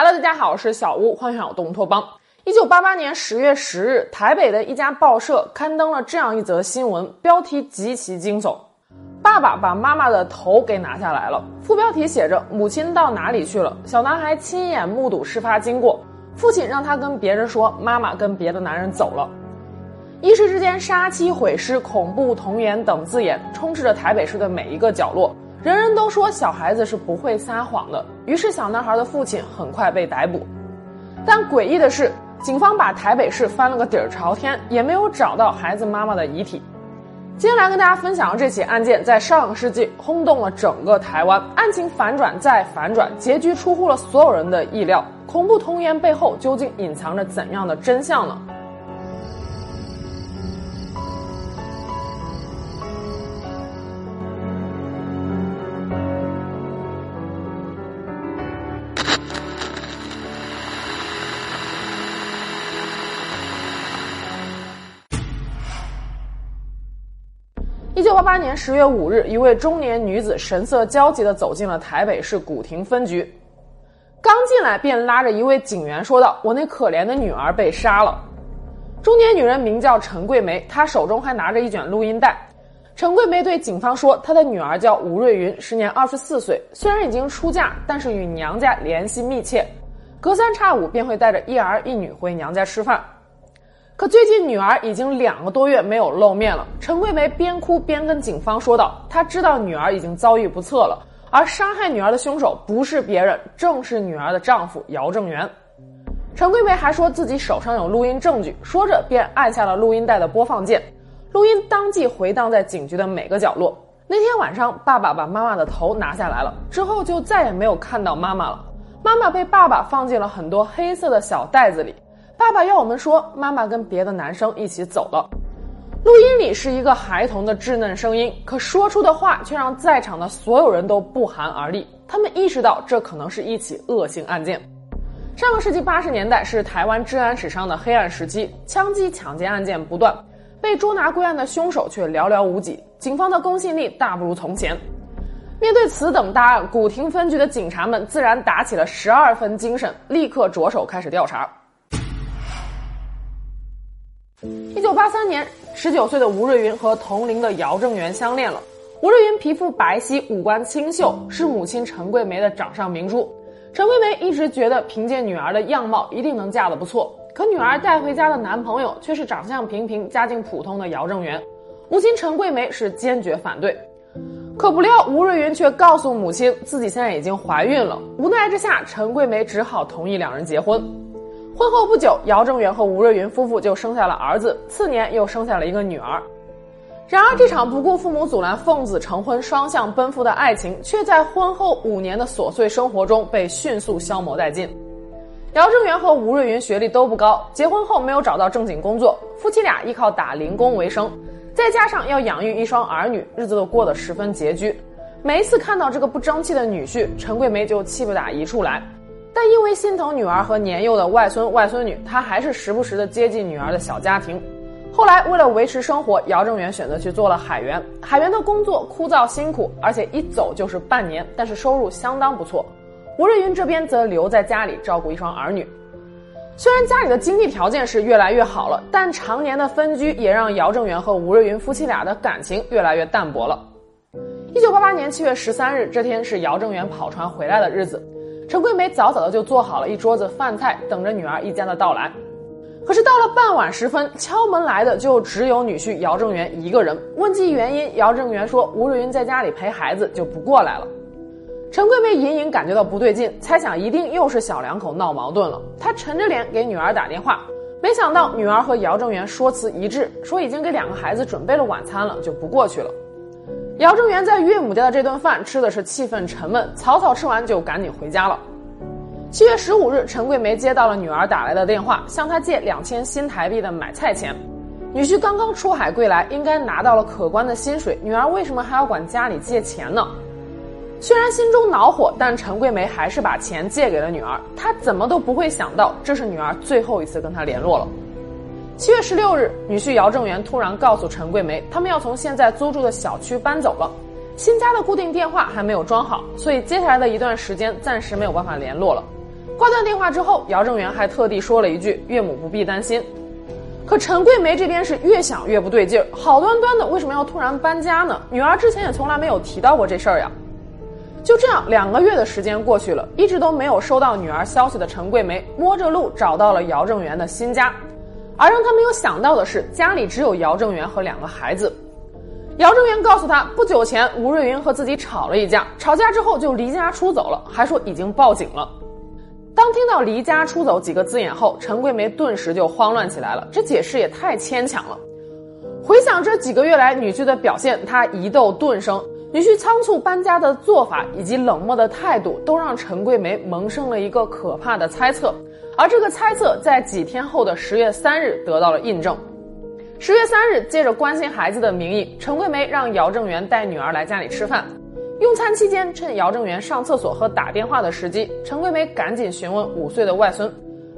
Hello，大家好，我是小屋，欢迎来到东托邦。一九八八年十月十日，台北的一家报社刊登了这样一则新闻，标题极其惊悚：爸爸把妈妈的头给拿下来了。副标题写着：“母亲到哪里去了？”小男孩亲眼目睹事发经过，父亲让他跟别人说，妈妈跟别的男人走了。一时之间，杀妻毁尸、恐怖童颜等字眼充斥着台北市的每一个角落。人人都说小孩子是不会撒谎的，于是小男孩的父亲很快被逮捕。但诡异的是，警方把台北市翻了个底儿朝天，也没有找到孩子妈妈的遗体。今天来跟大家分享这起案件，在上个世纪轰动了整个台湾，案情反转再反转，结局出乎了所有人的意料。恐怖童言背后究竟隐藏着怎样的真相呢？八八年十月五日，一位中年女子神色焦急地走进了台北市古亭分局，刚进来便拉着一位警员说道：“我那可怜的女儿被杀了。”中年女人名叫陈桂梅，她手中还拿着一卷录音带。陈桂梅对警方说：“她的女儿叫吴瑞云，时年二十四岁，虽然已经出嫁，但是与娘家联系密切，隔三差五便会带着一儿一女回娘家吃饭。”可最近女儿已经两个多月没有露面了。陈桂梅边哭边跟警方说道：“她知道女儿已经遭遇不测了，而杀害女儿的凶手不是别人，正是女儿的丈夫姚正元。”陈桂梅还说自己手上有录音证据，说着便按下了录音带的播放键，录音当即回荡在警局的每个角落。那天晚上，爸爸把妈妈的头拿下来了，之后就再也没有看到妈妈了。妈妈被爸爸放进了很多黑色的小袋子里。爸爸要我们说，妈妈跟别的男生一起走了。录音里是一个孩童的稚嫩声音，可说出的话却让在场的所有人都不寒而栗。他们意识到这可能是一起恶性案件。上个世纪八十年代是台湾治安史上的黑暗时期，枪击、抢劫案件不断，被捉拿归案的凶手却寥寥无几，警方的公信力大不如从前。面对此等大案，古亭分局的警察们自然打起了十二分精神，立刻着手开始调查。一九八三年，十九岁的吴瑞云和同龄的姚正元相恋了。吴瑞云皮肤白皙，五官清秀，是母亲陈桂梅的掌上明珠。陈桂梅一直觉得凭借女儿的样貌一定能嫁得不错，可女儿带回家的男朋友却是长相平平、家境普通的姚正元。母亲陈桂梅是坚决反对，可不料吴瑞云却告诉母亲自己现在已经怀孕了。无奈之下，陈桂梅只好同意两人结婚。婚后不久，姚正元和吴瑞云夫妇就生下了儿子，次年又生下了一个女儿。然而，这场不顾父母阻拦、奉子成婚、双向奔赴的爱情，却在婚后五年的琐碎生活中被迅速消磨殆尽。姚正元和吴瑞云学历都不高，结婚后没有找到正经工作，夫妻俩依靠打零工为生，再加上要养育一双儿女，日子都过得十分拮据。每一次看到这个不争气的女婿，陈桂梅就气不打一处来。但因为心疼女儿和年幼的外孙外孙女，他还是时不时的接近女儿的小家庭。后来为了维持生活，姚正元选择去做了海员。海员的工作枯燥辛苦，而且一走就是半年，但是收入相当不错。吴瑞云这边则留在家里照顾一双儿女。虽然家里的经济条件是越来越好了，但常年的分居也让姚正元和吴瑞云夫妻俩的感情越来越淡薄了。一九八八年七月十三日，这天是姚正元跑船回来的日子。陈桂梅早早的就做好了一桌子饭菜，等着女儿一家的到来。可是到了傍晚时分，敲门来的就只有女婿姚正元一个人。问及原因，姚正元说吴瑞云在家里陪孩子，就不过来了。陈桂梅隐隐感觉到不对劲，猜想一定又是小两口闹矛盾了。她沉着脸给女儿打电话，没想到女儿和姚正元说辞一致，说已经给两个孩子准备了晚餐了，就不过去了。姚正元在岳母家的这顿饭吃的是气氛沉闷，草草吃完就赶紧回家了。七月十五日，陈桂梅接到了女儿打来的电话，向她借两千新台币的买菜钱。女婿刚刚出海归来，应该拿到了可观的薪水，女儿为什么还要管家里借钱呢？虽然心中恼火，但陈桂梅还是把钱借给了女儿。她怎么都不会想到，这是女儿最后一次跟她联络了。七月十六日，女婿姚正元突然告诉陈桂梅，他们要从现在租住的小区搬走了，新家的固定电话还没有装好，所以接下来的一段时间暂时没有办法联络了。挂断电话之后，姚正元还特地说了一句：“岳母不必担心。”可陈桂梅这边是越想越不对劲儿，好端端的为什么要突然搬家呢？女儿之前也从来没有提到过这事儿呀。就这样，两个月的时间过去了，一直都没有收到女儿消息的陈桂梅摸着路找到了姚正元的新家，而让他没有想到的是，家里只有姚正元和两个孩子。姚正元告诉他，不久前吴瑞云和自己吵了一架，吵架之后就离家出走了，还说已经报警了。当听到“离家出走”几个字眼后，陈桂梅顿时就慌乱起来了。这解释也太牵强了。回想这几个月来女婿的表现，她疑窦顿生。女婿仓促搬家的做法以及冷漠的态度，都让陈桂梅萌生了一个可怕的猜测。而这个猜测在几天后的十月三日得到了印证。十月三日，借着关心孩子的名义，陈桂梅让姚正元带女儿来家里吃饭。用餐期间，趁姚正元上厕所和打电话的时机，陈桂梅赶紧询问五岁的外孙，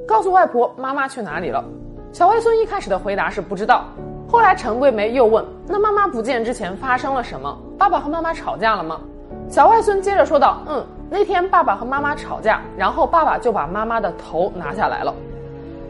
告诉外婆妈妈去哪里了。小外孙一开始的回答是不知道，后来陈桂梅又问：“那妈妈不见之前发生了什么？爸爸和妈妈吵架了吗？”小外孙接着说道：“嗯，那天爸爸和妈妈吵架，然后爸爸就把妈妈的头拿下来了。”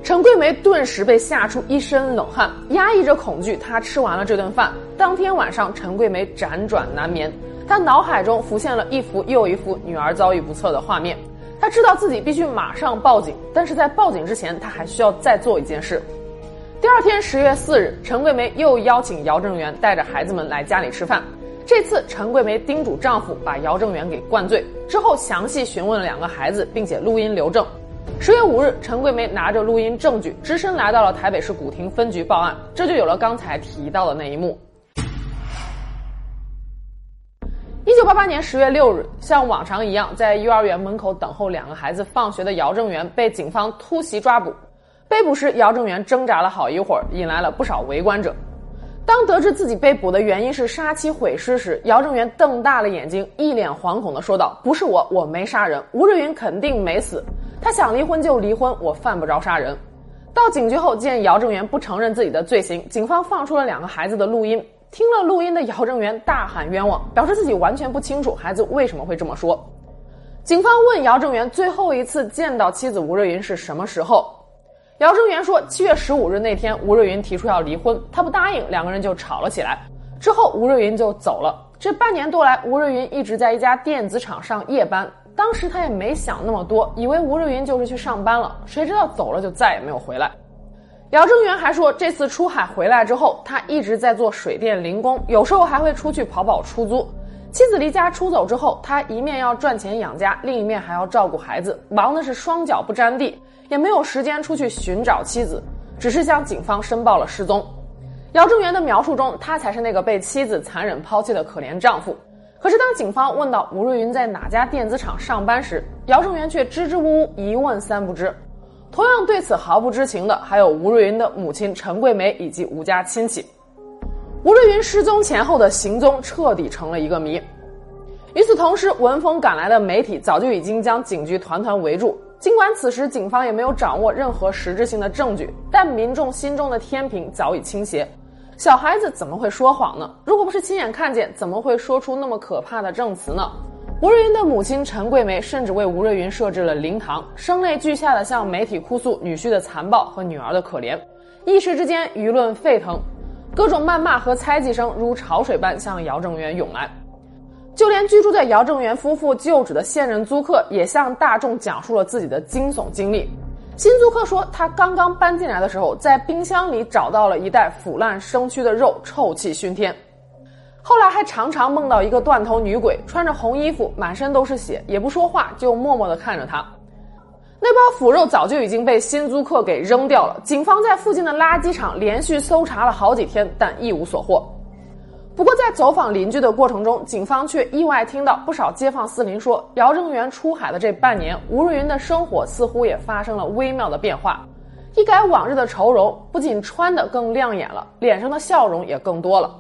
陈桂梅顿时被吓出一身冷汗，压抑着恐惧，她吃完了这顿饭。当天晚上，陈桂梅辗转难眠。她脑海中浮现了一幅又一幅女儿遭遇不测的画面，她知道自己必须马上报警，但是在报警之前，她还需要再做一件事。第二天十月四日，陈桂梅又邀请姚正元带着孩子们来家里吃饭。这次，陈桂梅叮嘱丈夫把姚正元给灌醉，之后详细询问了两个孩子，并且录音留证。十月五日，陈桂梅拿着录音证据，只身来到了台北市古亭分局报案，这就有了刚才提到的那一幕。一九八八年十月六日，像往常一样，在幼儿园门口等候两个孩子放学的姚正元被警方突袭抓捕。被捕时，姚正元挣扎了好一会儿，引来了不少围观者。当得知自己被捕的原因是杀妻毁尸时，姚正元瞪大了眼睛，一脸惶恐地说道：“不是我，我没杀人，吴瑞云肯定没死。他想离婚就离婚，我犯不着杀人。”到警局后，见姚正元不承认自己的罪行，警方放出了两个孩子的录音。听了录音的姚正元大喊冤枉，表示自己完全不清楚孩子为什么会这么说。警方问姚正元最后一次见到妻子吴瑞云是什么时候，姚正元说七月十五日那天吴瑞云提出要离婚，他不答应，两个人就吵了起来。之后吴瑞云就走了。这半年多来，吴瑞云一直在一家电子厂上夜班。当时他也没想那么多，以为吴瑞云就是去上班了，谁知道走了就再也没有回来。姚正元还说，这次出海回来之后，他一直在做水电零工，有时候还会出去跑跑出租。妻子离家出走之后，他一面要赚钱养家，另一面还要照顾孩子，忙的是双脚不沾地，也没有时间出去寻找妻子，只是向警方申报了失踪。姚正元的描述中，他才是那个被妻子残忍抛弃的可怜丈夫。可是当警方问到吴瑞云在哪家电子厂上班时，姚正元却支支吾吾，一问三不知。同样对此毫不知情的，还有吴瑞云的母亲陈桂梅以及吴家亲戚。吴瑞云失踪前后的行踪彻底成了一个谜。与此同时，闻风赶来的媒体早就已经将警局团团围住。尽管此时警方也没有掌握任何实质性的证据，但民众心中的天平早已倾斜。小孩子怎么会说谎呢？如果不是亲眼看见，怎么会说出那么可怕的证词呢？吴瑞云的母亲陈桂梅甚至为吴瑞云设置了灵堂，声泪俱下的向媒体哭诉女婿的残暴和女儿的可怜。一时之间，舆论沸腾，各种谩骂和猜忌声如潮水般向姚正元涌来。就连居住在姚正元夫妇旧址的现任租客也向大众讲述了自己的惊悚经历。新租客说，他刚刚搬进来的时候，在冰箱里找到了一袋腐烂生蛆的肉，臭气熏天。后来还常常梦到一个断头女鬼，穿着红衣服，满身都是血，也不说话，就默默地看着他。那包腐肉早就已经被新租客给扔掉了。警方在附近的垃圾场连续搜查了好几天，但一无所获。不过在走访邻居的过程中，警方却意外听到不少街坊四邻说，姚正元出海的这半年，吴瑞云的生活似乎也发生了微妙的变化，一改往日的愁容，不仅穿得更亮眼了，脸上的笑容也更多了。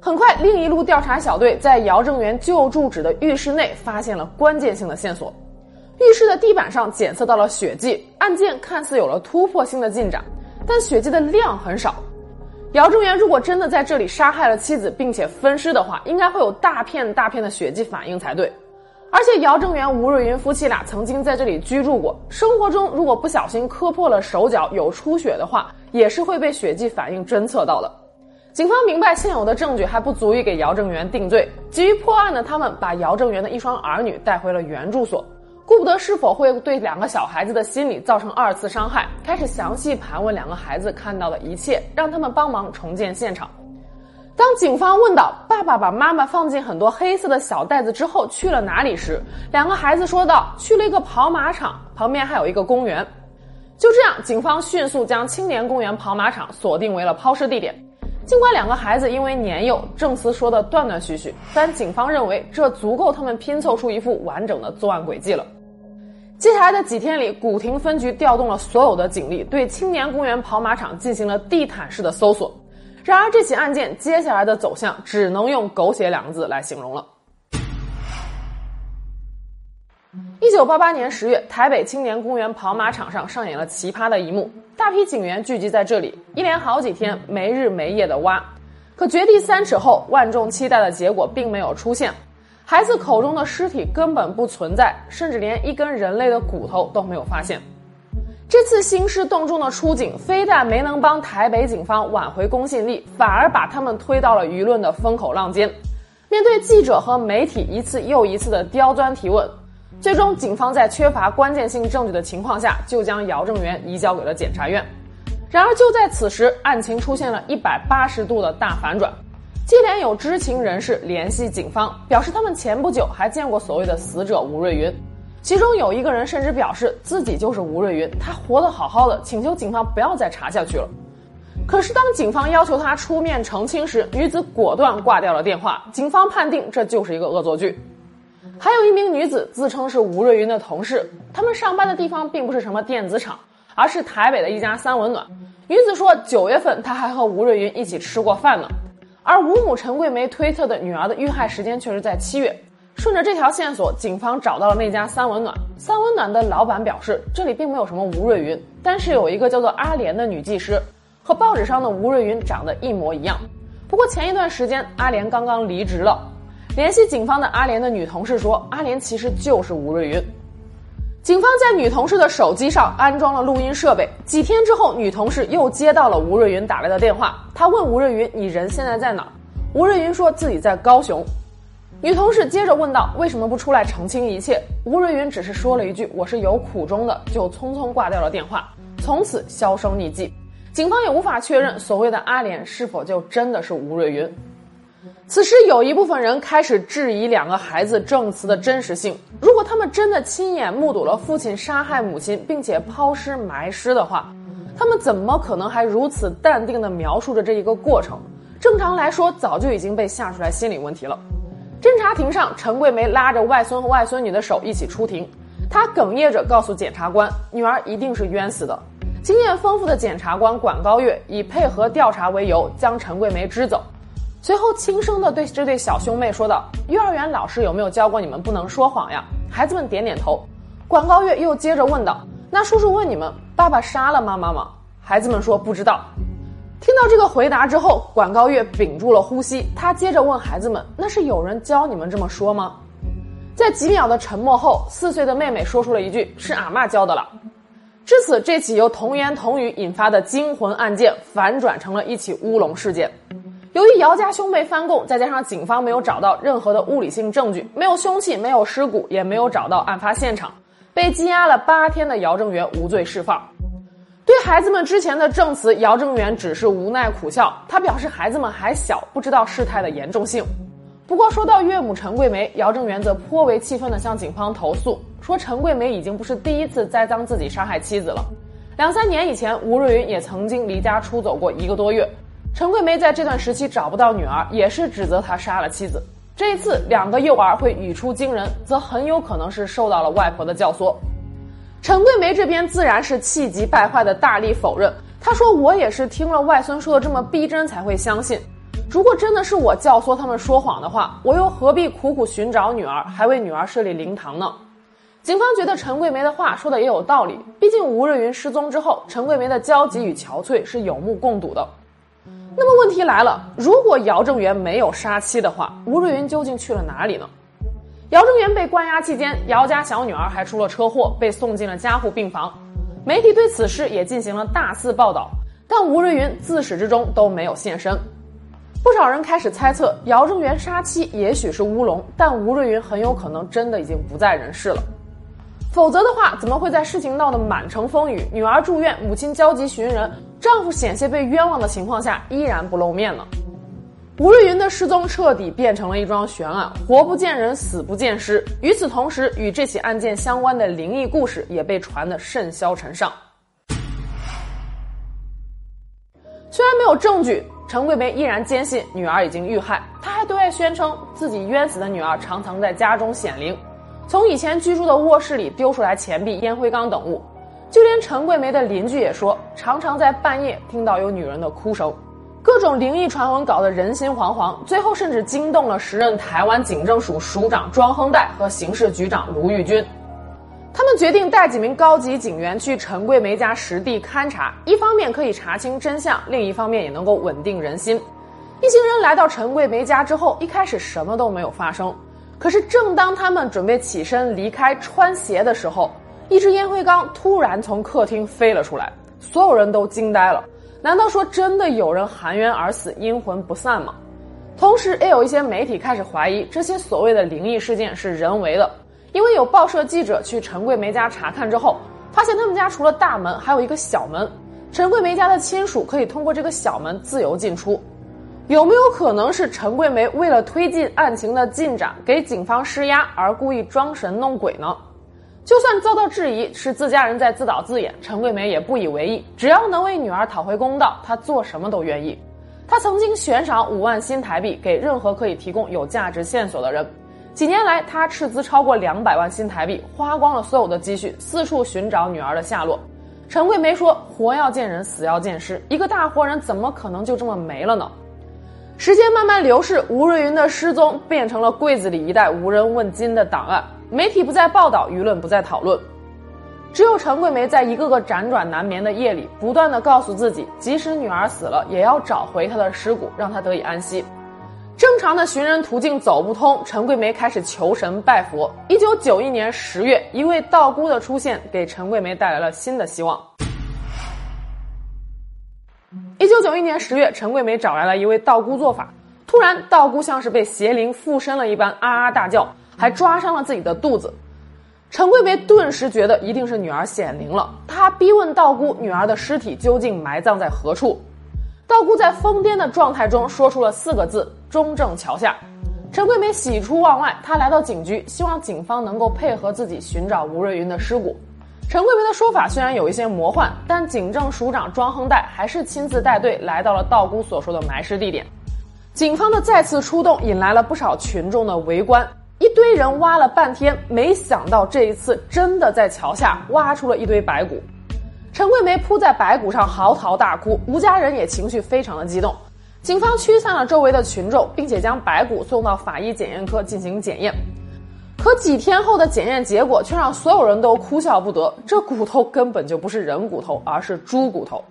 很快，另一路调查小队在姚正元旧住址的浴室内发现了关键性的线索。浴室的地板上检测到了血迹，案件看似有了突破性的进展，但血迹的量很少。姚正元如果真的在这里杀害了妻子，并且分尸的话，应该会有大片大片的血迹反应才对。而且姚正元、吴瑞云夫妻俩曾经在这里居住过，生活中如果不小心磕破了手脚有出血的话，也是会被血迹反应侦测到的。警方明白现有的证据还不足以给姚正元定罪，急于破案的他们把姚正元的一双儿女带回了原住所，顾不得是否会对两个小孩子的心理造成二次伤害，开始详细盘问两个孩子看到的一切，让他们帮忙重建现场。当警方问到爸爸把妈妈放进很多黑色的小袋子之后去了哪里时，两个孩子说道：“去了一个跑马场，旁边还有一个公园。”就这样，警方迅速将青年公园跑马场锁定为了抛尸地点。尽管两个孩子因为年幼，证词说的断断续续，但警方认为这足够他们拼凑出一副完整的作案轨迹了。接下来的几天里，古亭分局调动了所有的警力，对青年公园跑马场进行了地毯式的搜索。然而，这起案件接下来的走向只能用“狗血”两个字来形容了。一九八八年十月，台北青年公园跑马场上上演了奇葩的一幕：大批警员聚集在这里，一连好几天没日没夜的挖。可掘地三尺后，万众期待的结果并没有出现，孩子口中的尸体根本不存在，甚至连一根人类的骨头都没有发现。这次兴师动众的出警，非但没能帮台北警方挽回公信力，反而把他们推到了舆论的风口浪尖。面对记者和媒体一次又一次的刁钻提问，最终警方在缺乏关键性证据的情况下，就将姚正元移交给了检察院。然而就在此时，案情出现了一百八十度的大反转。接连有知情人士联系警方，表示他们前不久还见过所谓的死者吴瑞云。其中有一个人甚至表示自己就是吴瑞云，他活得好好的，请求警方不要再查下去了。可是当警方要求他出面澄清时，女子果断挂掉了电话。警方判定这就是一个恶作剧。还有一名女子自称是吴瑞云的同事，他们上班的地方并不是什么电子厂，而是台北的一家三温暖。女子说，九月份她还和吴瑞云一起吃过饭呢。而吴母陈桂梅推测的女儿的遇害时间却是在七月。顺着这条线索，警方找到了那家三温暖。三温暖的老板表示，这里并没有什么吴瑞云，但是有一个叫做阿莲的女技师，和报纸上的吴瑞云长得一模一样。不过前一段时间，阿莲刚刚离职了。联系警方的阿莲的女同事说，阿莲其实就是吴瑞云。警方在女同事的手机上安装了录音设备。几天之后，女同事又接到了吴瑞云打来的电话，她问吴瑞云：“你人现在在哪？”吴瑞云说自己在高雄。女同事接着问道：“为什么不出来澄清一切？”吴瑞云只是说了一句：“我是有苦衷的”，就匆匆挂掉了电话，从此销声匿迹。警方也无法确认所谓的阿莲是否就真的是吴瑞云。此时，有一部分人开始质疑两个孩子证词的真实性。如果他们真的亲眼目睹了父亲杀害母亲，并且抛尸埋尸的话，他们怎么可能还如此淡定地描述着这一个过程？正常来说，早就已经被吓出来心理问题了。侦查庭上，陈桂梅拉着外孙和外孙女的手一起出庭。她哽咽着告诉检察官：“女儿一定是冤死的。”经验丰富的检察官管高月以配合调查为由，将陈桂梅支走。随后轻声地对这对小兄妹说道：“幼儿园老师有没有教过你们不能说谎呀？”孩子们点点头。管高月又接着问道：“那叔叔问你们，爸爸杀了妈妈吗？”孩子们说：“不知道。”听到这个回答之后，管高月屏住了呼吸。他接着问孩子们：“那是有人教你们这么说吗？”在几秒的沉默后，四岁的妹妹说出了一句：“是阿妈教的了。”至此，这起由童言童语引发的惊魂案件反转成了一起乌龙事件。由于姚家兄妹翻供，再加上警方没有找到任何的物理性证据，没有凶器，没有尸骨，也没有找到案发现场，被羁押了八天的姚正元无罪释放。对孩子们之前的证词，姚正元只是无奈苦笑。他表示孩子们还小，不知道事态的严重性。不过说到岳母陈桂梅，姚正元则颇为气愤地向警方投诉，说陈桂梅已经不是第一次栽赃自己杀害妻子了。两三年以前，吴瑞云也曾经离家出走过一个多月。陈桂梅在这段时期找不到女儿，也是指责他杀了妻子。这一次两个幼儿会语出惊人，则很有可能是受到了外婆的教唆。陈桂梅这边自然是气急败坏的大力否认。她说：“我也是听了外孙说的这么逼真才会相信。如果真的是我教唆他们说谎的话，我又何必苦苦寻找女儿，还为女儿设立灵堂呢？”警方觉得陈桂梅的话说的也有道理。毕竟吴瑞云失踪之后，陈桂梅的焦急与憔悴是有目共睹的。那么问题来了：如果姚正元没有杀妻的话，吴瑞云究竟去了哪里呢？姚正元被关押期间，姚家小女儿还出了车祸，被送进了加护病房。媒体对此事也进行了大肆报道，但吴瑞云自始至终都没有现身。不少人开始猜测，姚正元杀妻也许是乌龙，但吴瑞云很有可能真的已经不在人世了。否则的话，怎么会在事情闹得满城风雨、女儿住院、母亲焦急寻人、丈夫险些被冤枉的情况下，依然不露面呢？吴瑞云的失踪彻底变成了一桩悬案，活不见人，死不见尸。与此同时，与这起案件相关的灵异故事也被传得甚嚣尘上。虽然没有证据，陈桂梅依然坚信女儿已经遇害。她还对外宣称自己冤死的女儿常常在家中显灵，从以前居住的卧室里丢出来钱币、烟灰缸等物。就连陈桂梅的邻居也说，常常在半夜听到有女人的哭声。各种灵异传闻搞得人心惶惶，最后甚至惊动了时任台湾警政署署长庄亨岱和刑事局长卢玉军。他们决定带几名高级警员去陈桂梅家实地勘察，一方面可以查清真相，另一方面也能够稳定人心。一行人来到陈桂梅家之后，一开始什么都没有发生。可是，正当他们准备起身离开穿鞋的时候，一只烟灰缸突然从客厅飞了出来，所有人都惊呆了。难道说真的有人含冤而死，阴魂不散吗？同时，也有一些媒体开始怀疑这些所谓的灵异事件是人为的，因为有报社记者去陈桂梅家查看之后，发现他们家除了大门，还有一个小门，陈桂梅家的亲属可以通过这个小门自由进出。有没有可能是陈桂梅为了推进案情的进展，给警方施压而故意装神弄鬼呢？就算遭到质疑是自家人在自导自演，陈桂梅也不以为意。只要能为女儿讨回公道，她做什么都愿意。她曾经悬赏五万新台币给任何可以提供有价值线索的人。几年来，她斥资超过两百万新台币，花光了所有的积蓄，四处寻找女儿的下落。陈桂梅说：“活要见人，死要见尸，一个大活人怎么可能就这么没了呢？”时间慢慢流逝，吴瑞云的失踪变成了柜子里一袋无人问津的档案。媒体不再报道，舆论不再讨论，只有陈桂梅在一个个辗转难眠的夜里，不断的告诉自己，即使女儿死了，也要找回她的尸骨，让她得以安息。正常的寻人途径走不通，陈桂梅开始求神拜佛。一九九一年十月，一位道姑的出现，给陈桂梅带来了新的希望。一九九一年十月，陈桂梅找来了一位道姑做法，突然，道姑像是被邪灵附身了一般，啊啊大叫。还抓伤了自己的肚子，陈桂梅顿时觉得一定是女儿显灵了。她逼问道姑：“女儿的尸体究竟埋葬在何处？”道姑在疯癫的状态中说出了四个字：“中正桥下。”陈桂梅喜出望外，她来到警局，希望警方能够配合自己寻找吴瑞云的尸骨。陈桂梅的说法虽然有一些魔幻，但警政署长庄亨岱还是亲自带队来到了道姑所说的埋尸地点。警方的再次出动引来了不少群众的围观。一堆人挖了半天，没想到这一次真的在桥下挖出了一堆白骨。陈桂梅扑在白骨上嚎啕大哭，吴家人也情绪非常的激动。警方驱散了周围的群众，并且将白骨送到法医检验科进行检验。可几天后的检验结果却让所有人都哭笑不得：这骨头根本就不是人骨头，而是猪骨头。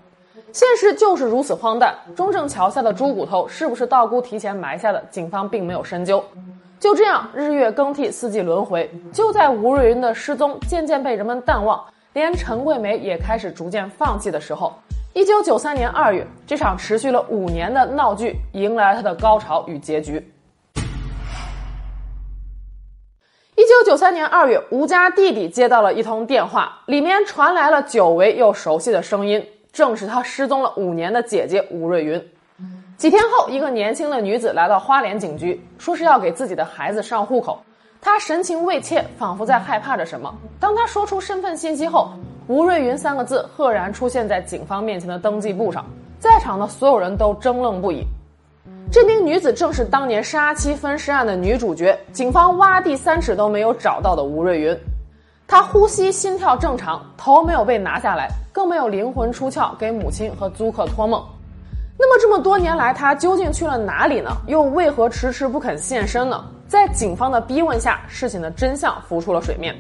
现实就是如此荒诞。中正桥下的猪骨头是不是道姑提前埋下的？警方并没有深究。就这样，日月更替，四季轮回。就在吴瑞云的失踪渐渐被人们淡忘，连陈桂梅也开始逐渐放弃的时候，一九九三年二月，这场持续了五年的闹剧迎来了它的高潮与结局。九九三年二月，吴家弟弟接到了一通电话，里面传来了久违又熟悉的声音，正是他失踪了五年的姐姐吴瑞云。几天后，一个年轻的女子来到花莲警局，说是要给自己的孩子上户口。她神情畏怯，仿佛在害怕着什么。当她说出身份信息后，吴瑞云三个字赫然出现在警方面前的登记簿上，在场的所有人都怔愣不已。这名女子正是当年杀妻分尸案的女主角，警方挖地三尺都没有找到的吴瑞云。她呼吸、心跳正常，头没有被拿下来，更没有灵魂出窍给母亲和租客托梦。那么这么多年来，她究竟去了哪里呢？又为何迟迟不肯现身呢？在警方的逼问下，事情的真相浮出了水面。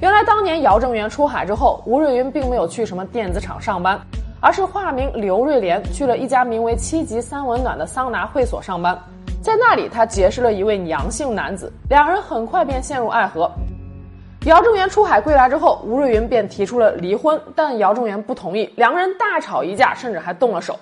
原来当年姚正元出海之后，吴瑞云并没有去什么电子厂上班，而是化名刘瑞莲去了一家名为“七级三温暖”的桑拿会所上班。在那里，他结识了一位杨姓男子，两人很快便陷入爱河。姚正元出海归来之后，吴瑞云便提出了离婚，但姚正元不同意，两个人大吵一架，甚至还动了手。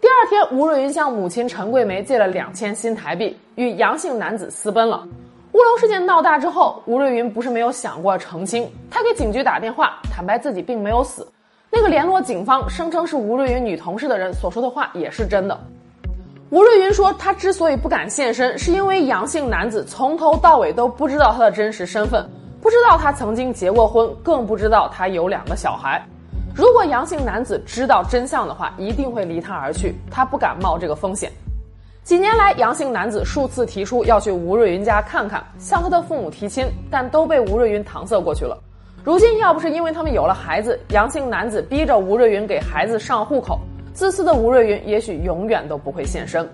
第二天，吴瑞云向母亲陈桂梅借了两千新台币，与杨姓男子私奔了。乌龙事件闹大之后，吴瑞云不是没有想过澄清，他给警局打电话，坦白自己并没有死。那个联络警方声称是吴瑞云女同事的人所说的话也是真的。吴瑞云说，他之所以不敢现身，是因为杨姓男子从头到尾都不知道他的真实身份。不知道他曾经结过婚，更不知道他有两个小孩。如果杨姓男子知道真相的话，一定会离他而去。他不敢冒这个风险。几年来，杨姓男子数次提出要去吴瑞云家看看，向他的父母提亲，但都被吴瑞云搪塞过去了。如今，要不是因为他们有了孩子，杨姓男子逼着吴瑞云给孩子上户口，自私的吴瑞云也许永远都不会现身。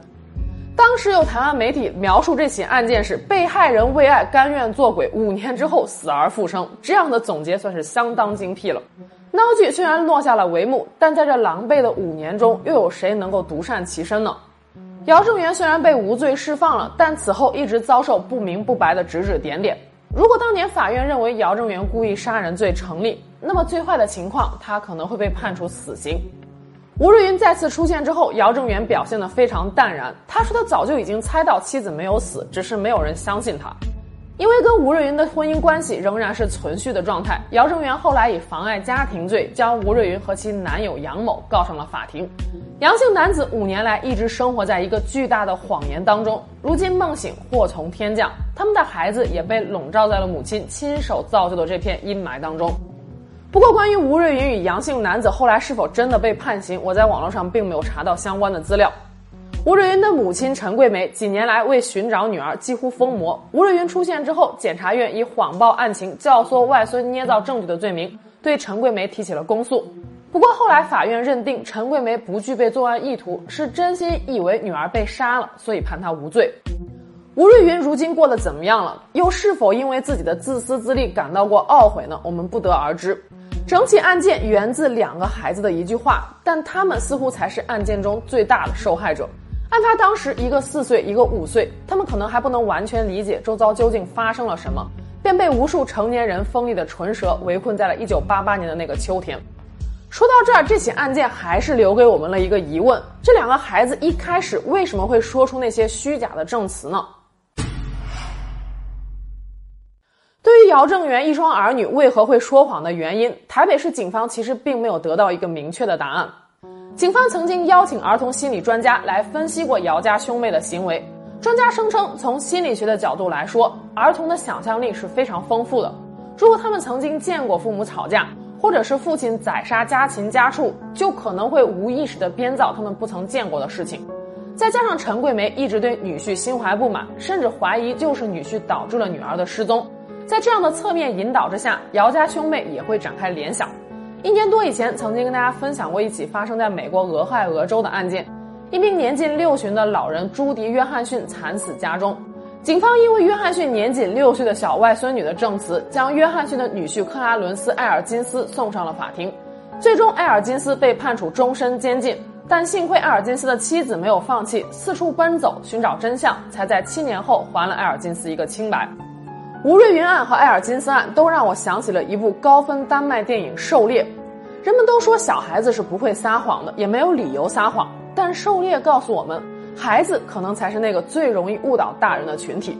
当时有台湾媒体描述这起案件是被害人为爱甘愿做鬼，五年之后死而复生。这样的总结算是相当精辟了。闹剧虽然落下了帷幕，但在这狼狈的五年中，又有谁能够独善其身呢？姚正元虽然被无罪释放了，但此后一直遭受不明不白的指指点点。如果当年法院认为姚正元故意杀人罪成立，那么最坏的情况，他可能会被判处死刑。吴瑞云再次出现之后，姚正元表现得非常淡然。他说他早就已经猜到妻子没有死，只是没有人相信他。因为跟吴瑞云的婚姻关系仍然是存续的状态，姚正元后来以妨碍家庭罪将吴瑞云和其男友杨某告上了法庭。杨姓男子五年来一直生活在一个巨大的谎言当中，如今梦醒祸从天降，他们的孩子也被笼罩在了母亲亲手造就的这片阴霾当中。不过，关于吴瑞云与杨姓男子后来是否真的被判刑，我在网络上并没有查到相关的资料。吴瑞云的母亲陈桂梅几年来为寻找女儿几乎疯魔。吴瑞云出现之后，检察院以谎报案情、教唆外孙捏造证据的罪名对陈桂梅提起了公诉。不过后来法院认定陈桂梅不具备作案意图，是真心以为女儿被杀了，所以判她无罪。吴瑞云如今过得怎么样了？又是否因为自己的自私自利感到过懊悔呢？我们不得而知。整起案件源自两个孩子的一句话，但他们似乎才是案件中最大的受害者。案发当时，一个四岁，一个五岁，他们可能还不能完全理解周遭究竟发生了什么，便被无数成年人锋利的唇舌围困在了一九八八年的那个秋天。说到这儿，这起案件还是留给我们了一个疑问：这两个孩子一开始为什么会说出那些虚假的证词呢？对于姚正元一双儿女为何会说谎的原因，台北市警方其实并没有得到一个明确的答案。警方曾经邀请儿童心理专家来分析过姚家兄妹的行为，专家声称，从心理学的角度来说，儿童的想象力是非常丰富的。如果他们曾经见过父母吵架，或者是父亲宰杀家禽家畜，就可能会无意识的编造他们不曾见过的事情。再加上陈桂梅一直对女婿心怀不满，甚至怀疑就是女婿导致了女儿的失踪。在这样的侧面引导之下，姚家兄妹也会展开联想。一年多以前，曾经跟大家分享过一起发生在美国俄亥俄州的案件，一名年近六旬的老人朱迪·约翰逊惨死家中。警方因为约翰逊年仅六岁的小外孙女的证词，将约翰逊的女婿克拉伦斯·埃尔金斯送上了法庭。最终，埃尔金斯被判处终身监禁。但幸亏埃尔金斯的妻子没有放弃，四处奔走寻找真相，才在七年后还了埃尔金斯一个清白。吴瑞云案和埃尔金斯案都让我想起了一部高分丹麦电影《狩猎》。人们都说小孩子是不会撒谎的，也没有理由撒谎。但《狩猎》告诉我们，孩子可能才是那个最容易误导大人的群体。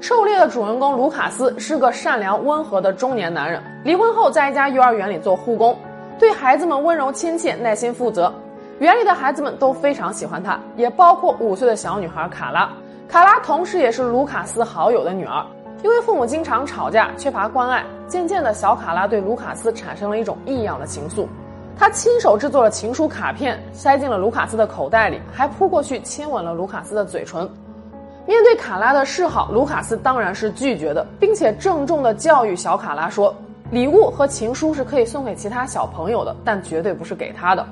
《狩猎》的主人公卢卡斯是个善良温和的中年男人，离婚后在一家幼儿园里做护工，对孩子们温柔亲切、耐心负责。园里的孩子们都非常喜欢他，也包括五岁的小女孩卡拉。卡拉同时也是卢卡斯好友的女儿。因为父母经常吵架，缺乏关爱，渐渐的小卡拉对卢卡斯产生了一种异样的情愫。他亲手制作了情书卡片，塞进了卢卡斯的口袋里，还扑过去亲吻了卢卡斯的嘴唇。面对卡拉的示好，卢卡斯当然是拒绝的，并且郑重的教育小卡拉说：“礼物和情书是可以送给其他小朋友的，但绝对不是给他的。”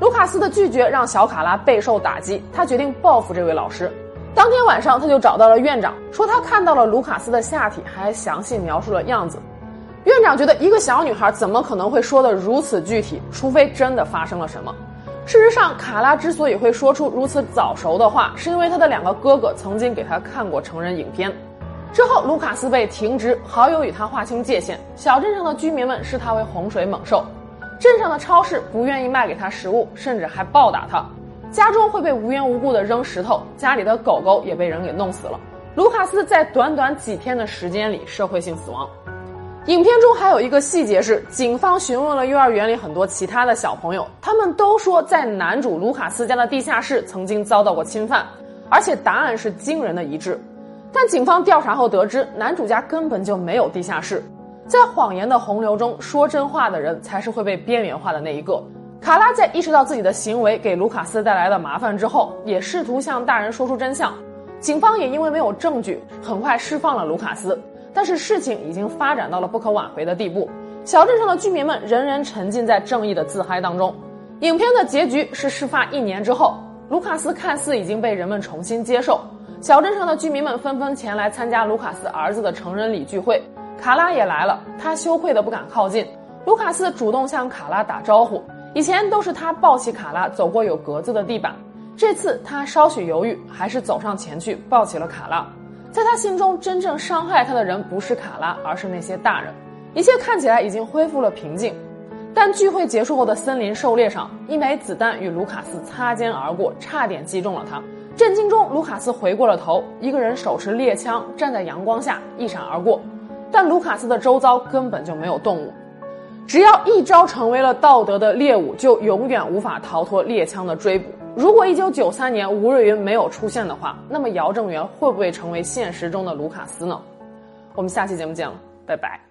卢卡斯的拒绝让小卡拉备受打击，他决定报复这位老师。当天晚上，他就找到了院长，说他看到了卢卡斯的下体，还详细描述了样子。院长觉得一个小女孩怎么可能会说的如此具体，除非真的发生了什么。事实上，卡拉之所以会说出如此早熟的话，是因为他的两个哥哥曾经给他看过成人影片。之后，卢卡斯被停职，好友与他划清界限，小镇上的居民们视他为洪水猛兽，镇上的超市不愿意卖给他食物，甚至还暴打他，家中会被无缘无故的扔石头，家里的狗狗也被人给弄死了。卢卡斯在短短几天的时间里社会性死亡。影片中还有一个细节是，警方询问了幼儿园里很多其他的小朋友，他们都说在男主卢卡斯家的地下室曾经遭到过侵犯，而且答案是惊人的一致。但警方调查后得知，男主家根本就没有地下室。在谎言的洪流中，说真话的人才是会被边缘化的那一个。卡拉在意识到自己的行为给卢卡斯带来了麻烦之后，也试图向大人说出真相。警方也因为没有证据，很快释放了卢卡斯。但是事情已经发展到了不可挽回的地步，小镇上的居民们仍然沉浸在正义的自嗨当中。影片的结局是事发一年之后，卢卡斯看似已经被人们重新接受，小镇上的居民们纷纷前来参加卢卡斯儿子的成人礼聚会，卡拉也来了，他羞愧的不敢靠近。卢卡斯主动向卡拉打招呼，以前都是他抱起卡拉走过有格子的地板，这次他稍许犹豫，还是走上前去抱起了卡拉。在他心中，真正伤害他的人不是卡拉，而是那些大人。一切看起来已经恢复了平静，但聚会结束后的森林狩猎上，一枚子弹与卢卡斯擦肩而过，差点击中了他。震惊中，卢卡斯回过了头，一个人手持猎枪站在阳光下一闪而过，但卢卡斯的周遭根本就没有动物。只要一朝成为了道德的猎物，就永远无法逃脱猎枪的追捕。如果一九九三年吴瑞云没有出现的话，那么姚正元会不会成为现实中的卢卡斯呢？我们下期节目见了，拜拜。